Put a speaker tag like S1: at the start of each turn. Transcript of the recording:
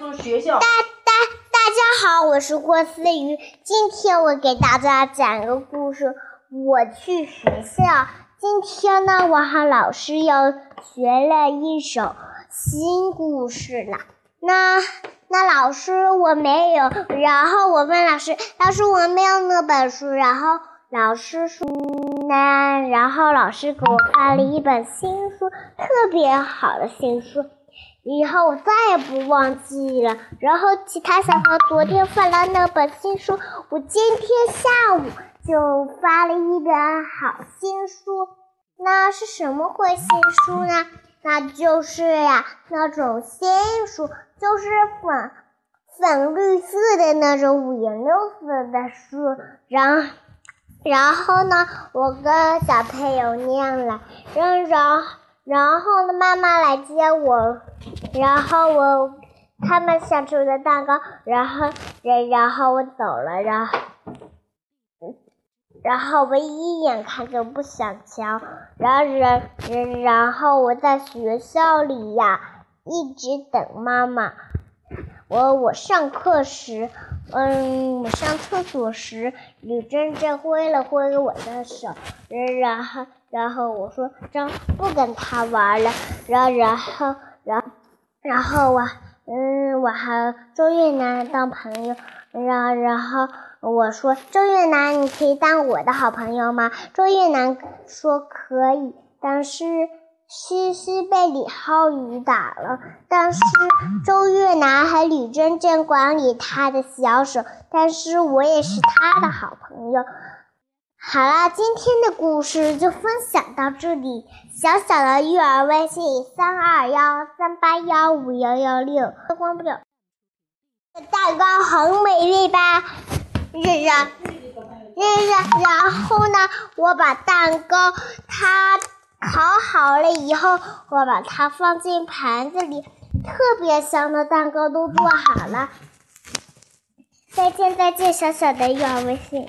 S1: 住学校。
S2: 大大大家好，我是郭思雨。今天我给大家讲个故事。我去学校。今天呢，我和老师又学了一首新故事了。那那老师我没有，然后我问老师，老师我没有那本书。然后老师说，那然后老师给我发了一本新书，特别好的新书。以后我再也不忘记了。然后其他小朋友昨天发了那本新书，我今天下午就发了一本好新书。那是什么会新书呢？那就是呀，那种新书，就是粉粉绿色的那种五颜六色的书。然然后呢，我跟小朋友念了，然然然后呢，妈妈来接我。然后我他们想吃我的蛋糕，然后然然后我走了，然后然后我一眼看就不想瞧，然后然然后我在学校里呀，一直等妈妈。我我上课时，嗯，我上厕所时，吕珍珍挥了挥我的手，然后然后我说张不跟他玩了，然然后然。然后我，嗯，我和周越南当朋友，然然后我说周越南，你可以当我的好朋友吗？周越南说可以，但是西西被李浩宇打了，但是周越南和李真真管理他的小手，但是我也是他的好朋友。好啦，今天的故事就分享到这里。小小的育儿微信：三二幺三八幺五幺幺六。关不了。蛋糕很美味吧？然然然然后呢？我把蛋糕它烤好了以后，我把它放进盘子里，特别香的蛋糕都做好了。再见再见，小小的育儿微信。